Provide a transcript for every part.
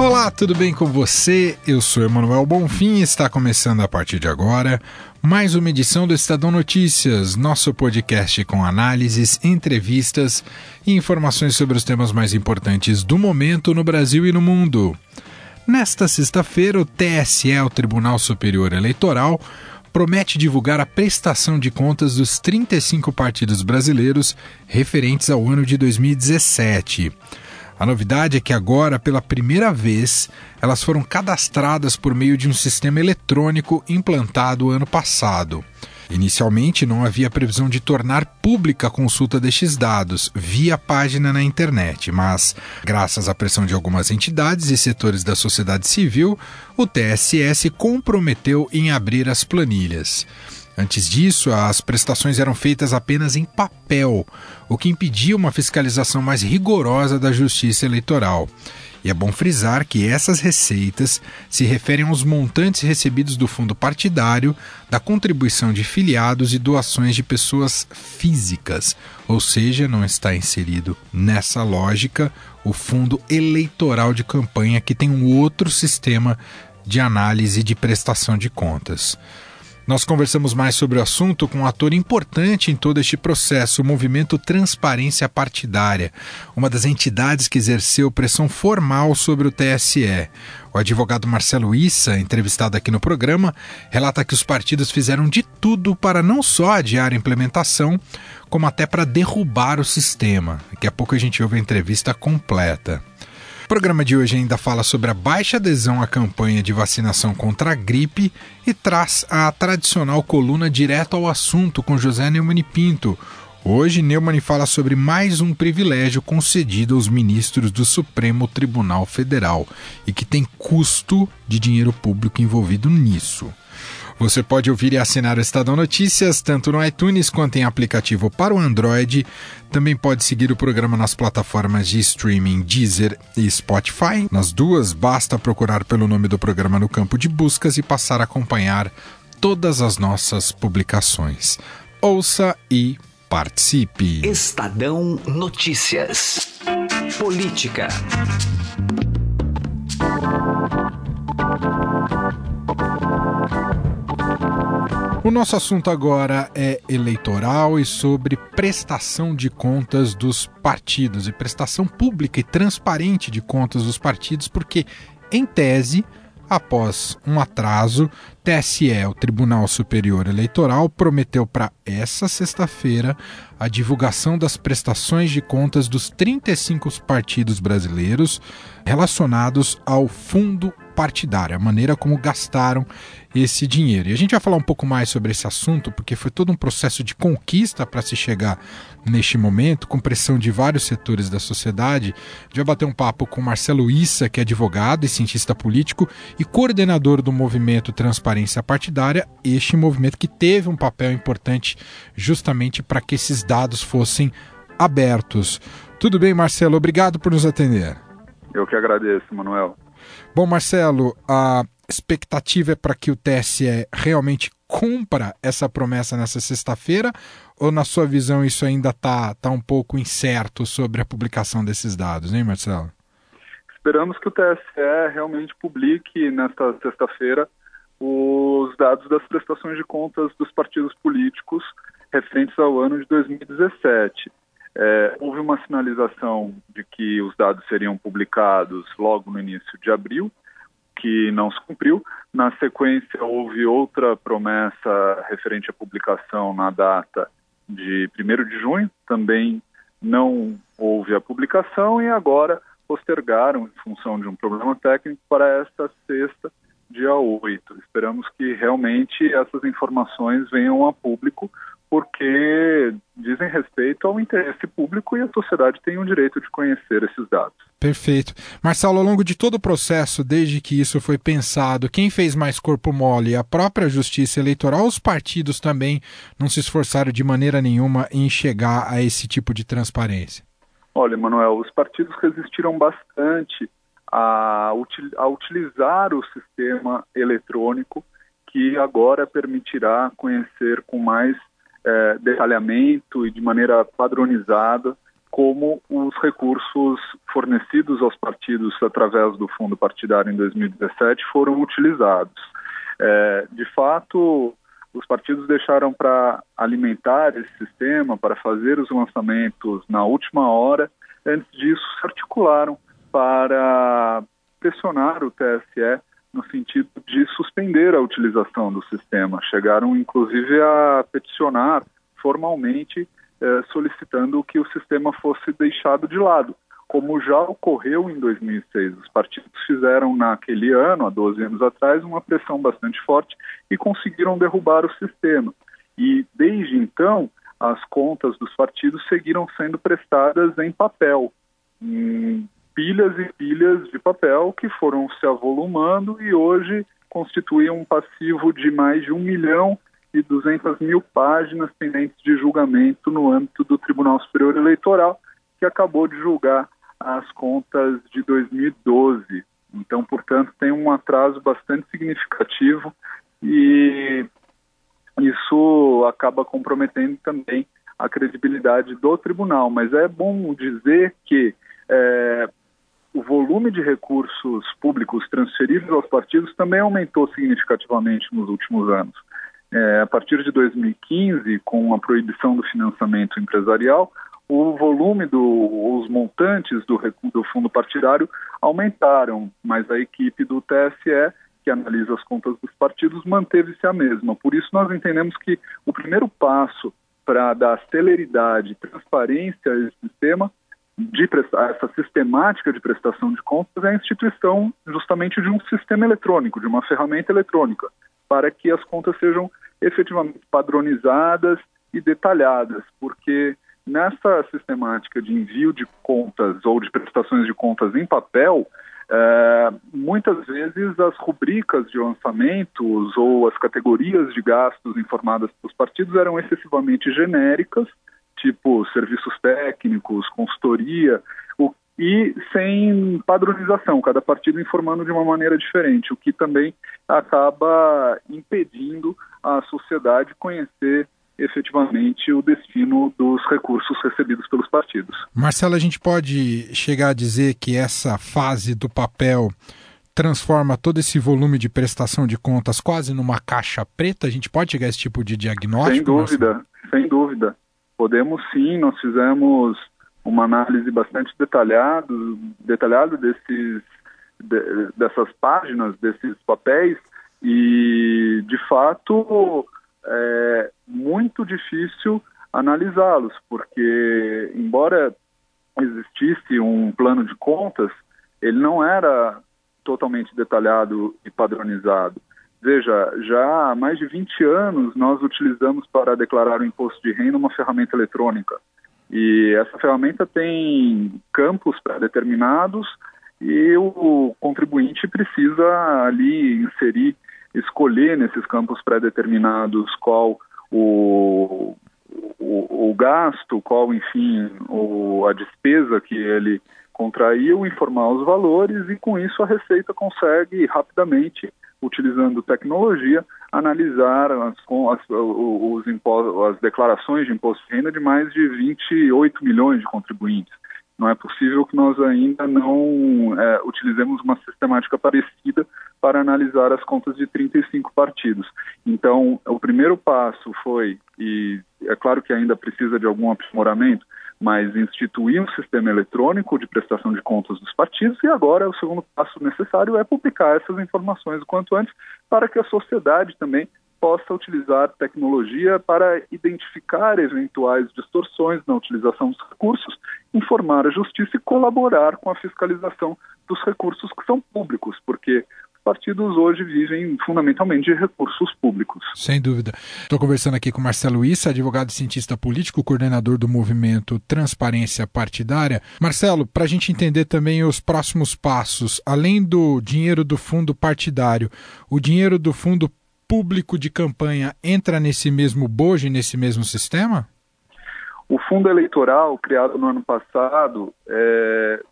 Olá, tudo bem com você? Eu sou Emanuel Bonfim e está começando a partir de agora mais uma edição do Estadão Notícias, nosso podcast com análises, entrevistas e informações sobre os temas mais importantes do momento no Brasil e no mundo. Nesta sexta-feira, o TSE, o Tribunal Superior Eleitoral, promete divulgar a prestação de contas dos 35 partidos brasileiros referentes ao ano de 2017. A novidade é que agora, pela primeira vez, elas foram cadastradas por meio de um sistema eletrônico implantado ano passado. Inicialmente, não havia previsão de tornar pública a consulta destes dados via página na internet, mas, graças à pressão de algumas entidades e setores da sociedade civil, o TSE se comprometeu em abrir as planilhas. Antes disso, as prestações eram feitas apenas em papel, o que impedia uma fiscalização mais rigorosa da Justiça Eleitoral. E é bom frisar que essas receitas se referem aos montantes recebidos do fundo partidário, da contribuição de filiados e doações de pessoas físicas, ou seja, não está inserido nessa lógica o fundo eleitoral de campanha, que tem um outro sistema de análise de prestação de contas. Nós conversamos mais sobre o assunto com um ator importante em todo este processo, o movimento Transparência Partidária, uma das entidades que exerceu pressão formal sobre o TSE. O advogado Marcelo Issa, entrevistado aqui no programa, relata que os partidos fizeram de tudo para não só adiar a implementação, como até para derrubar o sistema. Daqui a pouco a gente ouve a entrevista completa. O programa de hoje ainda fala sobre a baixa adesão à campanha de vacinação contra a gripe e traz a tradicional coluna direto ao assunto com José Neumann Pinto. Hoje, Neumann fala sobre mais um privilégio concedido aos ministros do Supremo Tribunal Federal e que tem custo de dinheiro público envolvido nisso. Você pode ouvir e assinar o Estadão Notícias tanto no iTunes quanto em aplicativo para o Android. Também pode seguir o programa nas plataformas de streaming Deezer e Spotify. Nas duas, basta procurar pelo nome do programa no campo de buscas e passar a acompanhar todas as nossas publicações. Ouça e participe. Estadão Notícias. Política. O nosso assunto agora é eleitoral e sobre prestação de contas dos partidos e prestação pública e transparente de contas dos partidos, porque, em tese, após um atraso, TSE, o Tribunal Superior Eleitoral, prometeu para essa sexta-feira a divulgação das prestações de contas dos 35 partidos brasileiros relacionados ao fundo partidário, a maneira como gastaram esse dinheiro. E a gente vai falar um pouco mais sobre esse assunto, porque foi todo um processo de conquista para se chegar neste momento, com pressão de vários setores da sociedade. A gente vai bater um papo com Marcelo Issa, que é advogado e cientista político e coordenador do movimento Transparência Partidária, este movimento que teve um papel importante justamente para que esses dados fossem abertos. Tudo bem, Marcelo? Obrigado por nos atender. Eu que agradeço, Manuel. Bom, Marcelo, a expectativa é para que o TSE realmente cumpra essa promessa nessa sexta-feira? Ou, na sua visão, isso ainda está tá um pouco incerto sobre a publicação desses dados, hein, Marcelo? Esperamos que o TSE realmente publique nesta sexta-feira os dados das prestações de contas dos partidos políticos referentes ao ano de 2017. É, houve uma sinalização de que os dados seriam publicados logo no início de abril, que não se cumpriu. Na sequência, houve outra promessa referente à publicação na data de 1 de junho, também não houve a publicação e agora postergaram, em função de um problema técnico, para esta sexta, dia 8. Esperamos que realmente essas informações venham a público, porque dizem respeito ao interesse público e a sociedade tem o direito de conhecer esses dados. Perfeito. Marcelo, ao longo de todo o processo, desde que isso foi pensado, quem fez mais corpo mole? A própria Justiça Eleitoral, os partidos também não se esforçaram de maneira nenhuma em chegar a esse tipo de transparência? Olha, Manuel, os partidos resistiram bastante a, a utilizar o sistema eletrônico que agora permitirá conhecer com mais é, detalhamento e de maneira padronizada como os recursos fornecidos aos partidos através do fundo partidário em 2017 foram utilizados. É, de fato, os partidos deixaram para alimentar esse sistema, para fazer os lançamentos na última hora. Antes disso, se articularam para pressionar o TSE no sentido de suspender a utilização do sistema. Chegaram, inclusive, a peticionar formalmente, eh, solicitando que o sistema fosse deixado de lado, como já ocorreu em 2006. Os partidos fizeram naquele ano, há 12 anos atrás, uma pressão bastante forte e conseguiram derrubar o sistema. E desde então, as contas dos partidos seguiram sendo prestadas em papel, pilhas e pilhas de papel que foram se avolumando e hoje constituem um passivo de mais de um milhão e 200 mil páginas pendentes de julgamento no âmbito do Tribunal Superior Eleitoral, que acabou de julgar as contas de 2012. Então, portanto, tem um atraso bastante significativo e isso acaba comprometendo também a credibilidade do tribunal. Mas é bom dizer que é, o volume de recursos públicos transferidos aos partidos também aumentou significativamente nos últimos anos. É, a partir de 2015, com a proibição do financiamento empresarial, o volume dos montantes do, do fundo partidário aumentaram, mas a equipe do TSE, que analisa as contas dos partidos, manteve-se a mesma. Por isso, nós entendemos que o primeiro passo para dar celeridade transparência a esse sistema de essa sistemática de prestação de contas é a instituição justamente de um sistema eletrônico, de uma ferramenta eletrônica, para que as contas sejam efetivamente padronizadas e detalhadas, porque nessa sistemática de envio de contas ou de prestações de contas em papel, é, muitas vezes as rubricas de lançamentos ou as categorias de gastos informadas pelos partidos eram excessivamente genéricas tipo serviços técnicos, consultoria, o, e sem padronização, cada partido informando de uma maneira diferente, o que também acaba impedindo a sociedade conhecer efetivamente o destino dos recursos recebidos pelos partidos. Marcelo, a gente pode chegar a dizer que essa fase do papel transforma todo esse volume de prestação de contas quase numa caixa preta? A gente pode chegar a esse tipo de diagnóstico? Sem dúvida, Marcelo? sem dúvida. Podemos sim, nós fizemos uma análise bastante detalhada, detalhada desses, de, dessas páginas, desses papéis, e de fato é muito difícil analisá-los, porque embora existisse um plano de contas, ele não era totalmente detalhado e padronizado. Veja, já há mais de 20 anos nós utilizamos para declarar o imposto de renda uma ferramenta eletrônica. E essa ferramenta tem campos pré-determinados e o contribuinte precisa ali inserir, escolher nesses campos pré-determinados qual o, o, o, gasto, qual, enfim, o, a despesa que ele contraiu, informar os valores e com isso a Receita consegue rapidamente utilizando tecnologia, analisar as, as, os impostos, as declarações de imposto de renda de mais de 28 milhões de contribuintes. Não é possível que nós ainda não é, utilizemos uma sistemática parecida para analisar as contas de 35 partidos. Então, o primeiro passo foi, e é claro que ainda precisa de algum aprimoramento, mas instituir um sistema eletrônico de prestação de contas dos partidos e agora o segundo passo necessário é publicar essas informações o quanto antes para que a sociedade também possa utilizar tecnologia para identificar eventuais distorções na utilização dos recursos, informar a justiça e colaborar com a fiscalização dos recursos que são públicos, porque partidos hoje vivem fundamentalmente de recursos públicos. Sem dúvida. Estou conversando aqui com Marcelo Issa, advogado e cientista político, coordenador do movimento Transparência Partidária. Marcelo, para a gente entender também os próximos passos, além do dinheiro do fundo partidário, o dinheiro do fundo público de campanha entra nesse mesmo bojo, nesse mesmo sistema? O fundo eleitoral, criado no ano passado, é,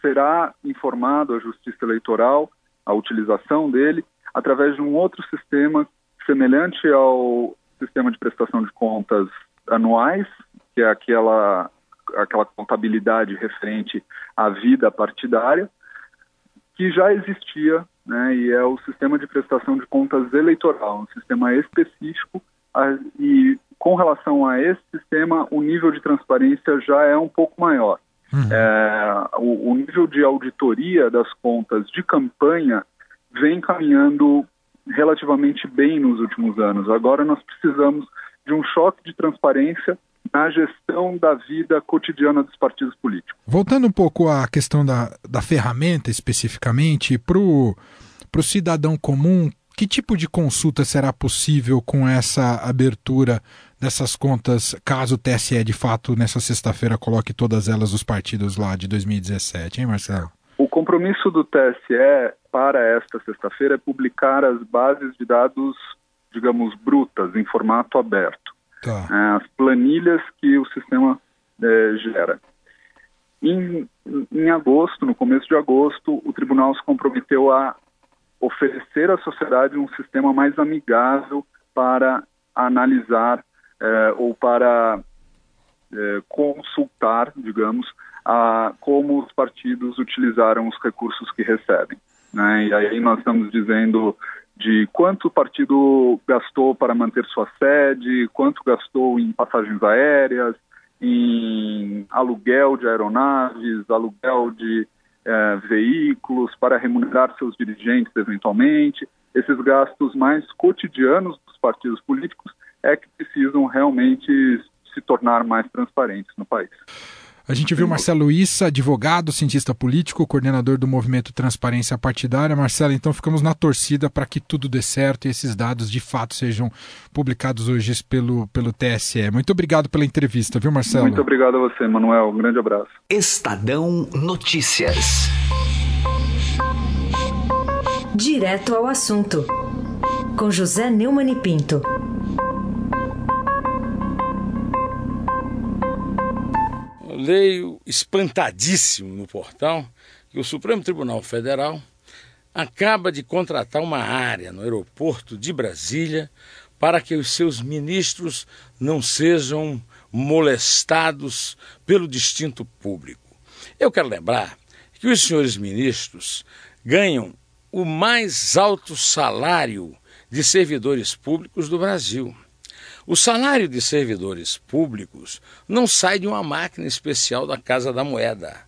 será informado à Justiça Eleitoral, a utilização dele, através de um outro sistema semelhante ao sistema de prestação de contas anuais, que é aquela, aquela contabilidade referente à vida partidária, que já existia, né, e é o sistema de prestação de contas eleitoral, um sistema específico, e com relação a esse sistema, o nível de transparência já é um pouco maior. Uhum. É, o, o nível de auditoria das contas de campanha vem caminhando relativamente bem nos últimos anos. Agora nós precisamos de um choque de transparência na gestão da vida cotidiana dos partidos políticos. Voltando um pouco à questão da, da ferramenta especificamente, para o cidadão comum, que tipo de consulta será possível com essa abertura dessas contas, caso o TSE de fato nessa sexta-feira coloque todas elas os partidos lá de 2017, hein, Marcelo? O compromisso do TSE para esta sexta-feira é publicar as bases de dados, digamos, brutas, em formato aberto. Tá. É, as planilhas que o sistema é, gera. Em, em agosto, no começo de agosto, o tribunal se comprometeu a oferecer à sociedade um sistema mais amigável para analisar é, ou para é, consultar, digamos, a como os partidos utilizaram os recursos que recebem. Né? E aí nós estamos dizendo de quanto o partido gastou para manter sua sede, quanto gastou em passagens aéreas, em aluguel de aeronaves, aluguel de é, veículos, para remunerar seus dirigentes eventualmente. Esses gastos mais cotidianos dos partidos políticos é que precisam realmente se tornar mais transparentes no país. A gente viu Marcelo Issa, advogado, cientista político, coordenador do movimento Transparência Partidária. Marcelo, então ficamos na torcida para que tudo dê certo e esses dados de fato sejam publicados hoje pelo, pelo TSE. Muito obrigado pela entrevista, viu, Marcelo? Muito obrigado a você, Manuel. Um grande abraço. Estadão Notícias. Direto ao assunto. Com José Neumann e Pinto. Leio espantadíssimo no portal que o Supremo Tribunal Federal acaba de contratar uma área no aeroporto de Brasília para que os seus ministros não sejam molestados pelo distinto público. Eu quero lembrar que os senhores ministros ganham o mais alto salário de servidores públicos do Brasil. O salário de servidores públicos não sai de uma máquina especial da Casa da Moeda.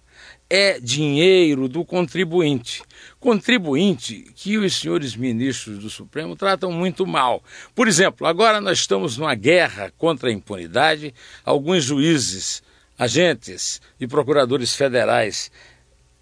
É dinheiro do contribuinte. Contribuinte que os senhores ministros do Supremo tratam muito mal. Por exemplo, agora nós estamos numa guerra contra a impunidade. Alguns juízes, agentes e procuradores federais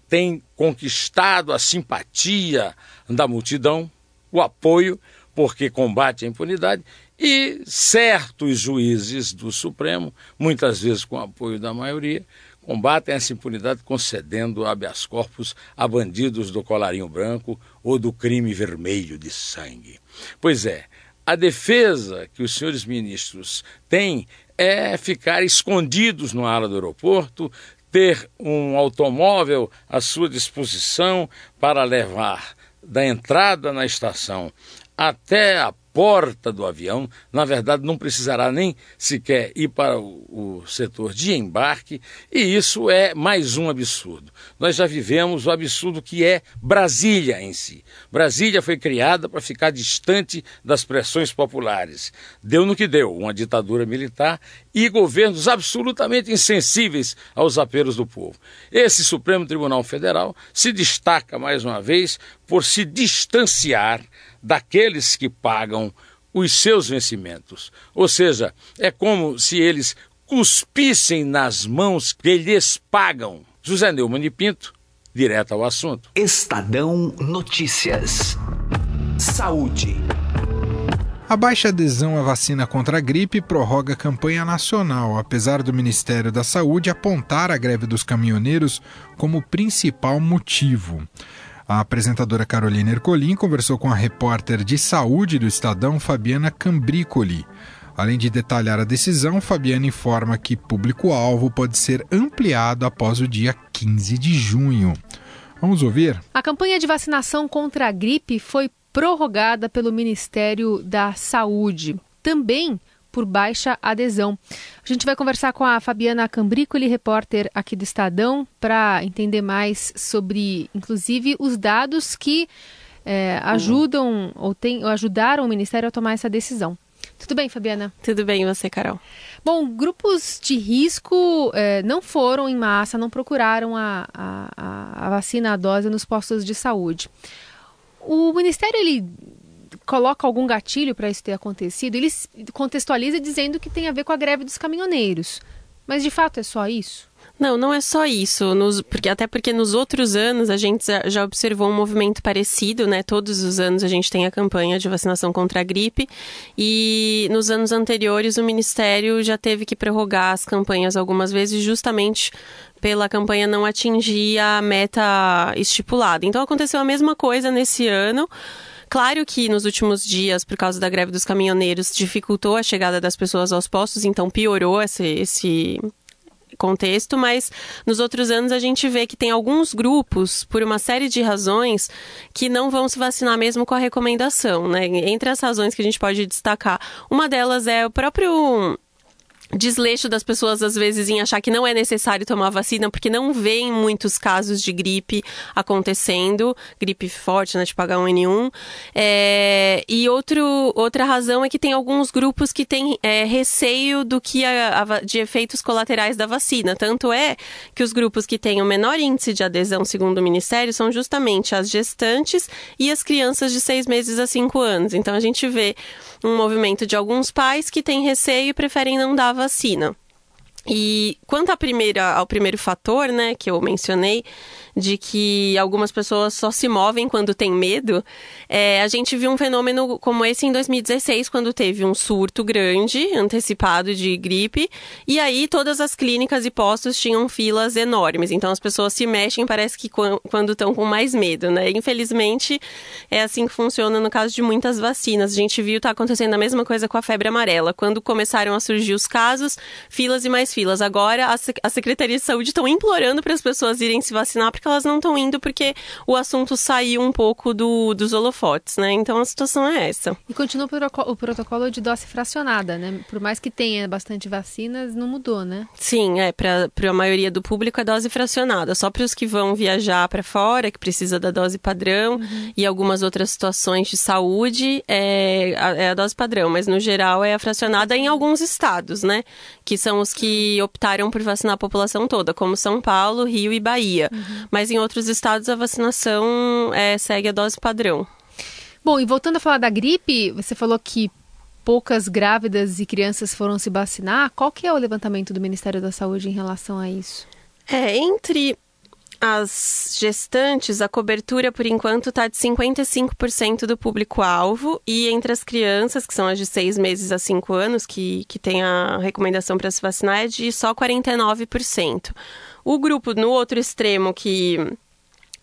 têm conquistado a simpatia da multidão, o apoio, porque combate a impunidade, e certos juízes do Supremo, muitas vezes com apoio da maioria, combatem essa impunidade concedendo habeas corpus a bandidos do colarinho branco ou do crime vermelho de sangue. Pois é, a defesa que os senhores ministros têm é ficar escondidos no ala do aeroporto, ter um automóvel à sua disposição para levar da entrada na estação até a porta do avião, na verdade não precisará nem sequer ir para o, o, setor de embarque, e isso é mais um absurdo. Nós já vivemos o absurdo que é Brasília em si. Brasília foi criada para ficar distante das pressões populares. Deu no que deu, uma ditadura militar e governos absolutamente insensíveis aos apelos do povo. Esse Supremo Tribunal Federal se destaca mais uma vez por se distanciar daqueles que pagam os seus vencimentos. Ou seja, é como se eles cuspissem nas mãos que lhes pagam. José Neumann de Pinto, direto ao assunto. Estadão Notícias. Saúde. A baixa adesão à vacina contra a gripe prorroga a campanha nacional, apesar do Ministério da Saúde apontar a greve dos caminhoneiros como principal motivo. A apresentadora Carolina Ercolim conversou com a repórter de saúde do Estadão, Fabiana Cambricoli. Além de detalhar a decisão, Fabiana informa que público-alvo pode ser ampliado após o dia 15 de junho. Vamos ouvir? A campanha de vacinação contra a gripe foi prorrogada pelo Ministério da Saúde. Também por baixa adesão. A gente vai conversar com a Fabiana Cambricoli, repórter aqui do Estadão, para entender mais sobre, inclusive, os dados que é, ajudam ou, tem, ou ajudaram o Ministério a tomar essa decisão. Tudo bem, Fabiana? Tudo bem, e você, Carol? Bom, grupos de risco é, não foram em massa, não procuraram a, a, a vacina, a dose nos postos de saúde. O Ministério, ele coloca algum gatilho para isso ter acontecido, ele contextualiza dizendo que tem a ver com a greve dos caminhoneiros. Mas de fato é só isso? Não, não é só isso, nos, porque até porque nos outros anos a gente já observou um movimento parecido, né? Todos os anos a gente tem a campanha de vacinação contra a gripe e nos anos anteriores o Ministério já teve que prorrogar as campanhas algumas vezes justamente pela campanha não atingir a meta estipulada. Então aconteceu a mesma coisa nesse ano. Claro que nos últimos dias, por causa da greve dos caminhoneiros, dificultou a chegada das pessoas aos postos, então piorou esse, esse contexto, mas nos outros anos a gente vê que tem alguns grupos, por uma série de razões, que não vão se vacinar mesmo com a recomendação, né? Entre as razões que a gente pode destacar, uma delas é o próprio desleixo das pessoas às vezes em achar que não é necessário tomar vacina porque não vêem muitos casos de gripe acontecendo, gripe forte, né, tipo H1N1. É, e outro, outra razão é que tem alguns grupos que têm é, receio do que a, a, de efeitos colaterais da vacina. Tanto é que os grupos que têm o menor índice de adesão, segundo o Ministério, são justamente as gestantes e as crianças de seis meses a cinco anos. Então a gente vê um movimento de alguns pais que têm receio e preferem não dar vacina. E quanto à primeira, ao primeiro fator, né, que eu mencionei, de que algumas pessoas só se movem quando tem medo, é, a gente viu um fenômeno como esse em 2016, quando teve um surto grande, antecipado de gripe, e aí todas as clínicas e postos tinham filas enormes. Então as pessoas se mexem, parece que quando estão com mais medo, né? Infelizmente, é assim que funciona no caso de muitas vacinas. A gente viu tá acontecendo a mesma coisa com a febre amarela. Quando começaram a surgir os casos, filas e mais filas. Agora a Secretaria de Saúde estão implorando para as pessoas irem se vacinar porque elas não estão indo porque o assunto saiu um pouco do, dos holofotes, né? Então a situação é essa. E continua o protocolo de dose fracionada, né? Por mais que tenha bastante vacinas, não mudou, né? Sim, é. Para a maioria do público é dose fracionada. Só para os que vão viajar para fora, que precisa da dose padrão, uhum. e algumas outras situações de saúde, é a, é a dose padrão. Mas no geral é a fracionada em alguns estados, né? Que são os que optaram por vacinar a população toda, como São Paulo, Rio e Bahia. Uhum. Mas em outros estados a vacinação é, segue a dose padrão. Bom, e voltando a falar da gripe, você falou que poucas grávidas e crianças foram se vacinar. Qual que é o levantamento do Ministério da Saúde em relação a isso? É, entre as gestantes, a cobertura por enquanto está de 55% do público-alvo, e entre as crianças, que são as de 6 meses a 5 anos, que, que tem a recomendação para se vacinar, é de só 49%. O grupo no outro extremo que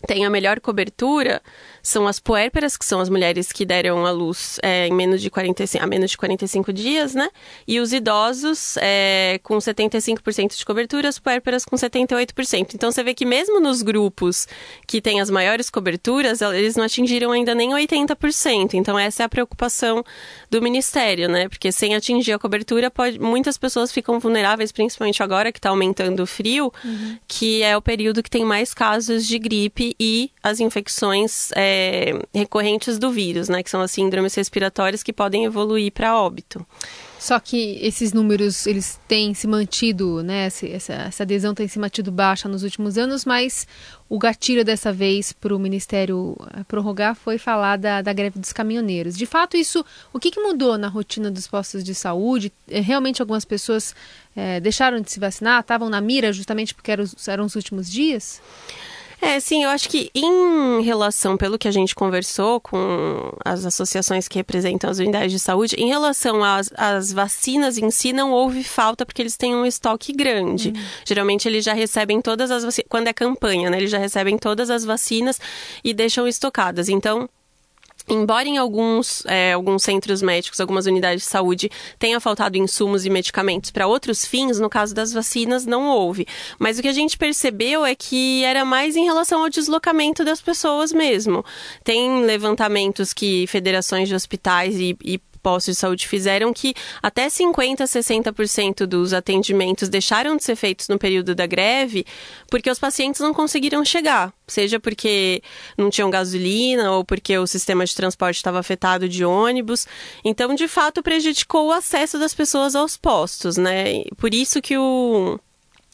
tem a melhor cobertura são as puérperas, que são as mulheres que deram à luz é, em menos de 45, a menos de 45 dias, né? E os idosos é, com 75% de cobertura, as puérperas com 78%. Então você vê que mesmo nos grupos que têm as maiores coberturas, eles não atingiram ainda nem 80%. Então essa é a preocupação do Ministério, né? Porque sem atingir a cobertura, pode, muitas pessoas ficam vulneráveis, principalmente agora que está aumentando o frio, uhum. que é o período que tem mais casos de gripe e as infecções. É, recorrentes do vírus, né? Que são as síndromes respiratórias que podem evoluir para óbito. Só que esses números eles têm se mantido, né? Essa, essa adesão tem se mantido baixa nos últimos anos, mas o gatilho dessa vez para o Ministério eh, prorrogar foi falar da, da, greve dos caminhoneiros. De fato, isso, o que, que mudou na rotina dos postos de saúde? Eh, realmente algumas pessoas é, deixaram de se vacinar, estavam na mira justamente porque eram, eram os últimos dias? É, sim, eu acho que em relação, pelo que a gente conversou com as associações que representam as unidades de saúde, em relação às, às vacinas em si, não houve falta porque eles têm um estoque grande. Uhum. Geralmente eles já recebem todas as vacinas, quando é campanha, né? Eles já recebem todas as vacinas e deixam estocadas. Então, Embora em alguns, é, alguns centros médicos, algumas unidades de saúde tenha faltado insumos e medicamentos para outros fins, no caso das vacinas não houve. Mas o que a gente percebeu é que era mais em relação ao deslocamento das pessoas mesmo. Tem levantamentos que federações de hospitais e, e postos de saúde fizeram que até 50% a 60% dos atendimentos deixaram de ser feitos no período da greve porque os pacientes não conseguiram chegar, seja porque não tinham gasolina ou porque o sistema de transporte estava afetado de ônibus. Então, de fato, prejudicou o acesso das pessoas aos postos, né? Por isso que o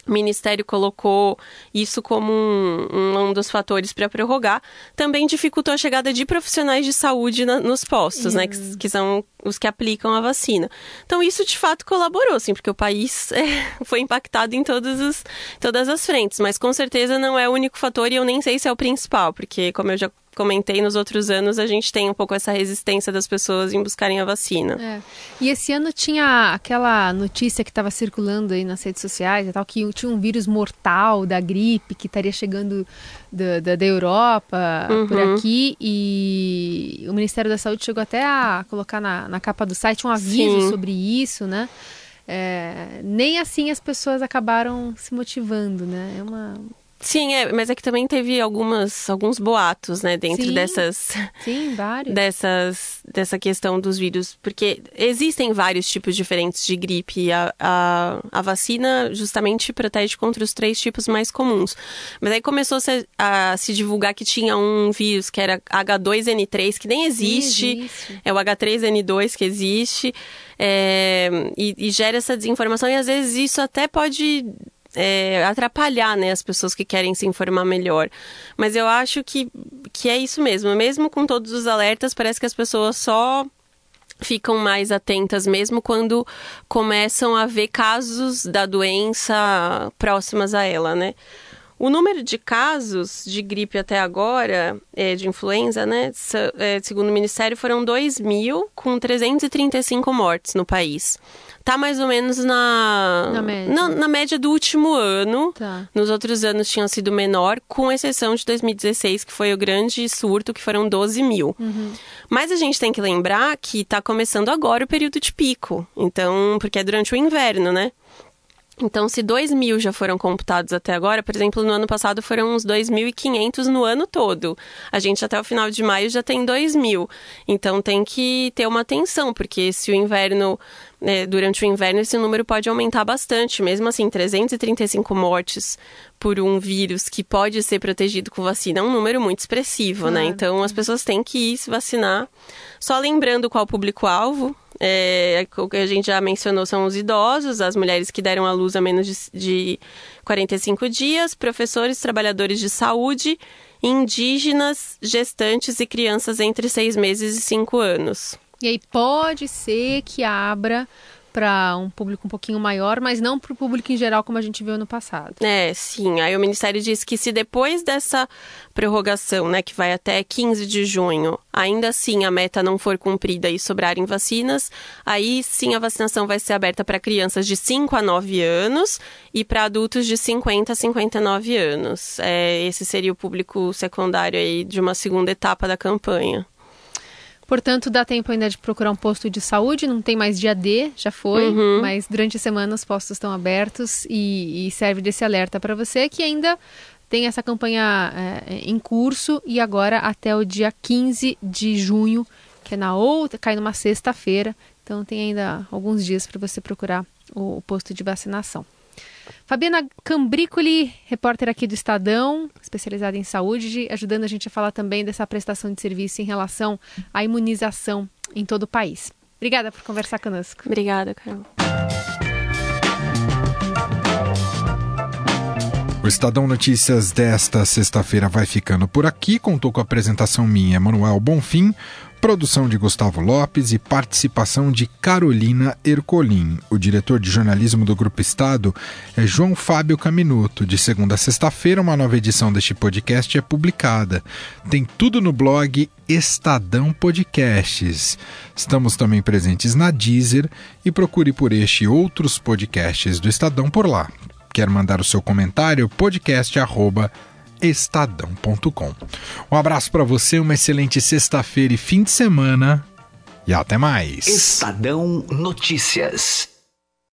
o Ministério colocou isso como um, um dos fatores para prorrogar. Também dificultou a chegada de profissionais de saúde na, nos postos, né? Que, que, são os que aplicam a vacina. Então, isso de fato colaborou, sim, porque o país é, foi impactado em todas as frentes. Mas com certeza não é o único fator e eu nem sei se é o principal, porque, como eu já comentei nos outros anos, a gente tem um pouco essa resistência das pessoas em buscarem a vacina. É. E esse ano tinha aquela notícia que estava circulando aí nas redes sociais e tal, que tinha um vírus mortal da gripe que estaria chegando da, da, da Europa uhum. por aqui e o Ministério da Saúde chegou até a colocar na, na capa do site um aviso Sim. sobre isso, né? É, nem assim as pessoas acabaram se motivando, né? É uma Sim, é, mas é que também teve algumas, alguns boatos, né, dentro sim, dessas. Sim, vários. Dessas, dessa questão dos vírus. Porque existem vários tipos diferentes de gripe. A, a, a vacina justamente protege contra os três tipos mais comuns. Mas aí começou a se, a se divulgar que tinha um vírus que era H2N3, que nem existe. existe. É o H3N2 que existe. É, e, e gera essa desinformação, e às vezes isso até pode é, atrapalhar né, as pessoas que querem se informar melhor. Mas eu acho que, que é isso mesmo. Mesmo com todos os alertas, parece que as pessoas só ficam mais atentas mesmo quando começam a ver casos da doença próximas a ela, né? O número de casos de gripe até agora, é, de influenza, né, é, segundo o Ministério, foram 2 mil, com 335 mortes no país. Tá mais ou menos na, na, média. Na, na média do último ano. Tá. Nos outros anos tinham sido menor, com exceção de 2016, que foi o grande surto, que foram 12 mil. Uhum. Mas a gente tem que lembrar que está começando agora o período de pico. Então, porque é durante o inverno, né? Então, se 2 mil já foram computados até agora, por exemplo, no ano passado foram uns 2.500 no ano todo. A gente até o final de maio já tem 2 mil. Então, tem que ter uma atenção, porque se o inverno, né, durante o inverno, esse número pode aumentar bastante. Mesmo assim, 335 mortes por um vírus que pode ser protegido com vacina é um número muito expressivo, né? Então, as pessoas têm que ir se vacinar. Só lembrando qual público-alvo, é, o que a gente já mencionou são os idosos, as mulheres que deram à luz a menos de, de 45 dias, professores, trabalhadores de saúde, indígenas, gestantes e crianças entre seis meses e cinco anos. E aí pode ser que abra para um público um pouquinho maior, mas não para o público em geral, como a gente viu no passado. É, sim. Aí o Ministério disse que se depois dessa prorrogação, né, que vai até 15 de junho, ainda assim a meta não for cumprida e sobrarem vacinas, aí sim a vacinação vai ser aberta para crianças de 5 a 9 anos e para adultos de 50 a 59 anos. É, esse seria o público secundário aí de uma segunda etapa da campanha. Portanto, dá tempo ainda de procurar um posto de saúde, não tem mais dia D, já foi, uhum. mas durante a semana os postos estão abertos e, e serve desse alerta para você que ainda tem essa campanha é, em curso e agora até o dia 15 de junho, que é na outra, cai numa sexta-feira, então tem ainda alguns dias para você procurar o, o posto de vacinação. Fabiana Cambricoli, repórter aqui do Estadão, especializada em saúde, ajudando a gente a falar também dessa prestação de serviço em relação à imunização em todo o país. Obrigada por conversar conosco. Obrigada, Carol. O Estadão Notícias desta sexta-feira vai ficando por aqui. Contou com a apresentação minha, Manuel Bonfim. Produção de Gustavo Lopes e participação de Carolina Ercolim. O diretor de jornalismo do Grupo Estado é João Fábio Caminuto. De segunda a sexta-feira, uma nova edição deste podcast é publicada. Tem tudo no blog Estadão Podcasts. Estamos também presentes na Deezer e procure por este e outros podcasts do Estadão por lá. Quer mandar o seu comentário? podcast@ estadão.com. Um abraço para você, uma excelente sexta-feira e fim de semana e até mais. Estadão Notícias.